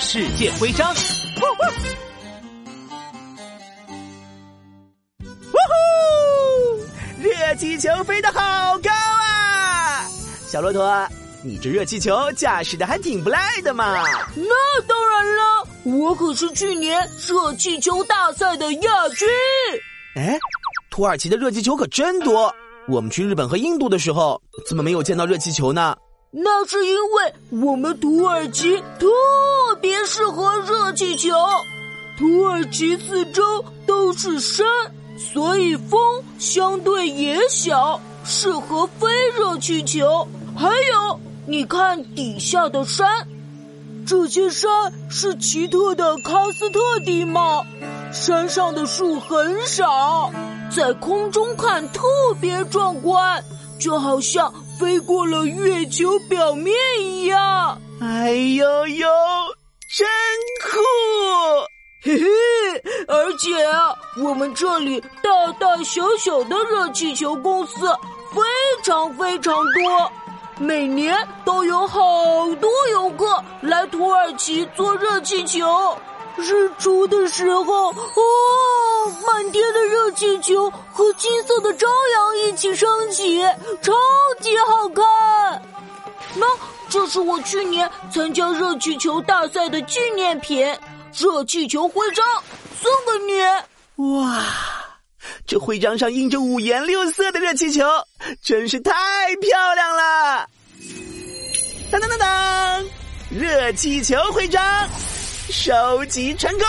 世界徽章。呜呼！热气球飞得好高啊！小骆驼，你这热气球驾驶的还挺不赖的嘛。那当然了，我可是去年热气球大赛的亚军。哎，土耳其的热气球可真多。我们去日本和印度的时候，怎么没有见到热气球呢？那是因为我们土耳其特别适合热气球。土耳其四周都是山，所以风相对也小，适合飞热气球。还有，你看底下的山，这些山是奇特的喀斯特地貌，山上的树很少，在空中看特别壮观，就好像。飞过了月球表面一样，哎呦呦，真酷！嘿嘿，而且，我们这里大大小小的热气球公司非常非常多，每年都有好多游客来土耳其坐热气球。日出的时候，哦，满天的热气球和金色的朝阳一起升起，超级好看。那这是我去年参加热气球大赛的纪念品——热气球徽章，送给你。哇，这徽章上印着五颜六色的热气球，真是太漂亮了！当当当当，热气球徽章。收集成功。